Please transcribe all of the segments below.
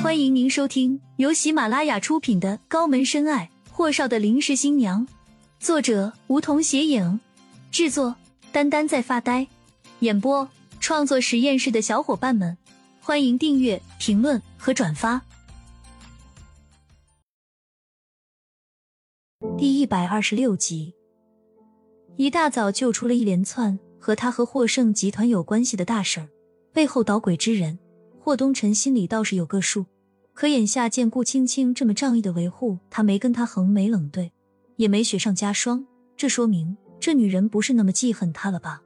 欢迎您收听由喜马拉雅出品的《高门深爱：霍少的临时新娘》，作者梧桐斜影，制作丹丹在发呆，演播创作实验室的小伙伴们，欢迎订阅、评论和转发。第一百二十六集，一大早就出了一连串和他和霍盛集团有关系的大事儿，背后捣鬼之人。霍东辰心里倒是有个数，可眼下见顾青青这么仗义的维护他，没跟他横眉冷对，也没雪上加霜，这说明这女人不是那么记恨他了吧？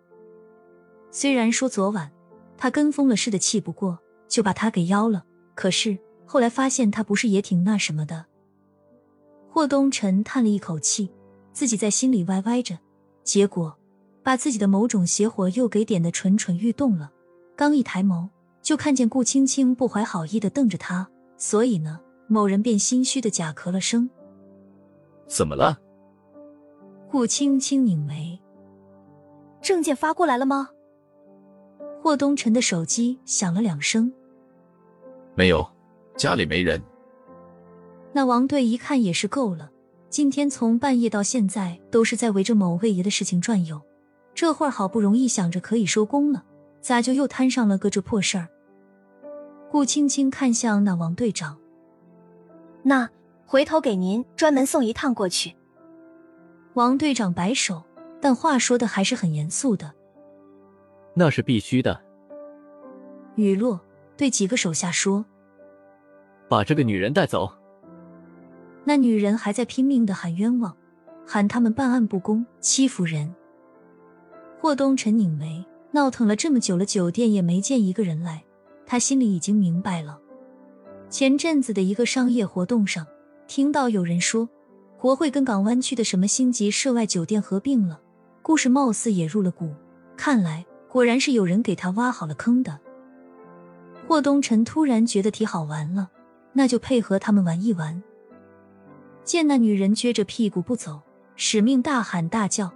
虽然说昨晚他跟疯了似的，气不过就把他给邀了，可是后来发现他不是也挺那什么的。霍东辰叹了一口气，自己在心里歪歪着，结果把自己的某种邪火又给点的蠢蠢欲动了，刚一抬眸。就看见顾青青不怀好意的瞪着他，所以呢，某人便心虚的假咳了声。怎么了？顾青青拧眉，证件发过来了吗？霍东辰的手机响了两声，没有，家里没人。那王队一看也是够了，今天从半夜到现在都是在围着某位爷的事情转悠，这会儿好不容易想着可以收工了，咋就又摊上了个这破事儿？顾青青看向那王队长，那回头给您专门送一趟过去。王队长摆手，但话说的还是很严肃的。那是必须的。雨落对几个手下说：“把这个女人带走。”那女人还在拼命的喊冤枉，喊他们办案不公，欺负人。霍东辰拧眉，闹腾了这么久了，酒店也没见一个人来。他心里已经明白了，前阵子的一个商业活动上，听到有人说国会跟港湾区的什么星级涉外酒店合并了，故事貌似也入了股。看来果然是有人给他挖好了坑的。霍东辰突然觉得挺好玩了，那就配合他们玩一玩。见那女人撅着屁股不走，使命大喊大叫，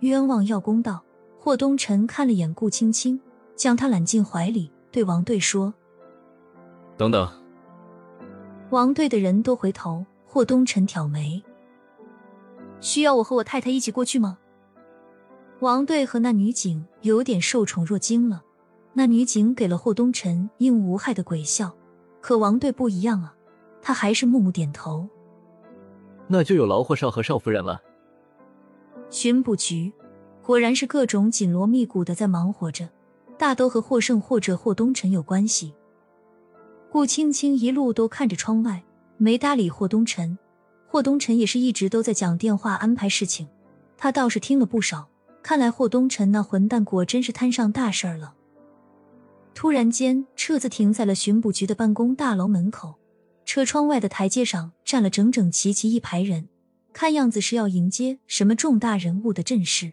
冤枉要公道。霍东辰看了眼顾青青，将她揽进怀里。对王队说：“等等。”王队的人都回头。霍东辰挑眉：“需要我和我太太一起过去吗？”王队和那女警有点受宠若惊了。那女警给了霍东辰应无害的鬼笑，可王队不一样啊，他还是木木点头。那就有劳霍少和少夫人了。巡捕局果然是各种紧锣密鼓的在忙活着。大都和霍胜或者霍东辰有关系。顾青青一路都看着窗外，没搭理霍东辰。霍东辰也是一直都在讲电话安排事情，他倒是听了不少。看来霍东辰那混蛋果真是摊上大事儿了。突然间，车子停在了巡捕局的办公大楼门口，车窗外的台阶上站了整整齐齐一排人，看样子是要迎接什么重大人物的阵势。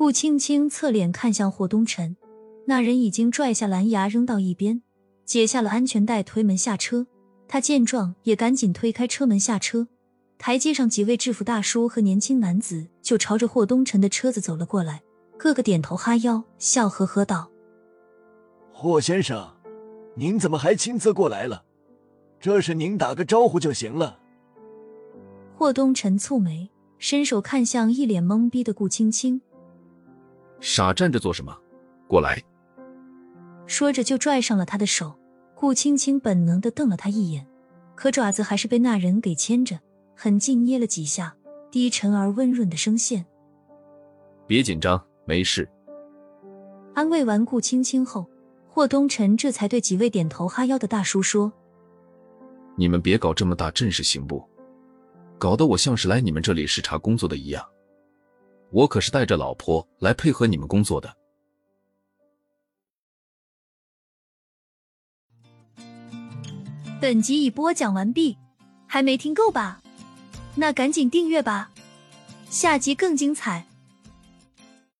顾青青侧脸看向霍东辰，那人已经拽下蓝牙扔到一边，解下了安全带，推门下车。他见状也赶紧推开车门下车。台阶上几位制服大叔和年轻男子就朝着霍东辰的车子走了过来，个个点头哈腰，笑呵呵道：“霍先生，您怎么还亲自过来了？这是您打个招呼就行了。”霍东辰蹙眉，伸手看向一脸懵逼的顾青青。傻站着做什么？过来！说着就拽上了他的手。顾青青本能的瞪了他一眼，可爪子还是被那人给牵着，狠劲捏了几下，低沉而温润的声线：“别紧张，没事。”安慰完顾青青后，霍东辰这才对几位点头哈腰的大叔说：“你们别搞这么大阵势，行不？搞得我像是来你们这里视察工作的一样。”我可是带着老婆来配合你们工作的。本集已播讲完毕，还没听够吧？那赶紧订阅吧，下集更精彩。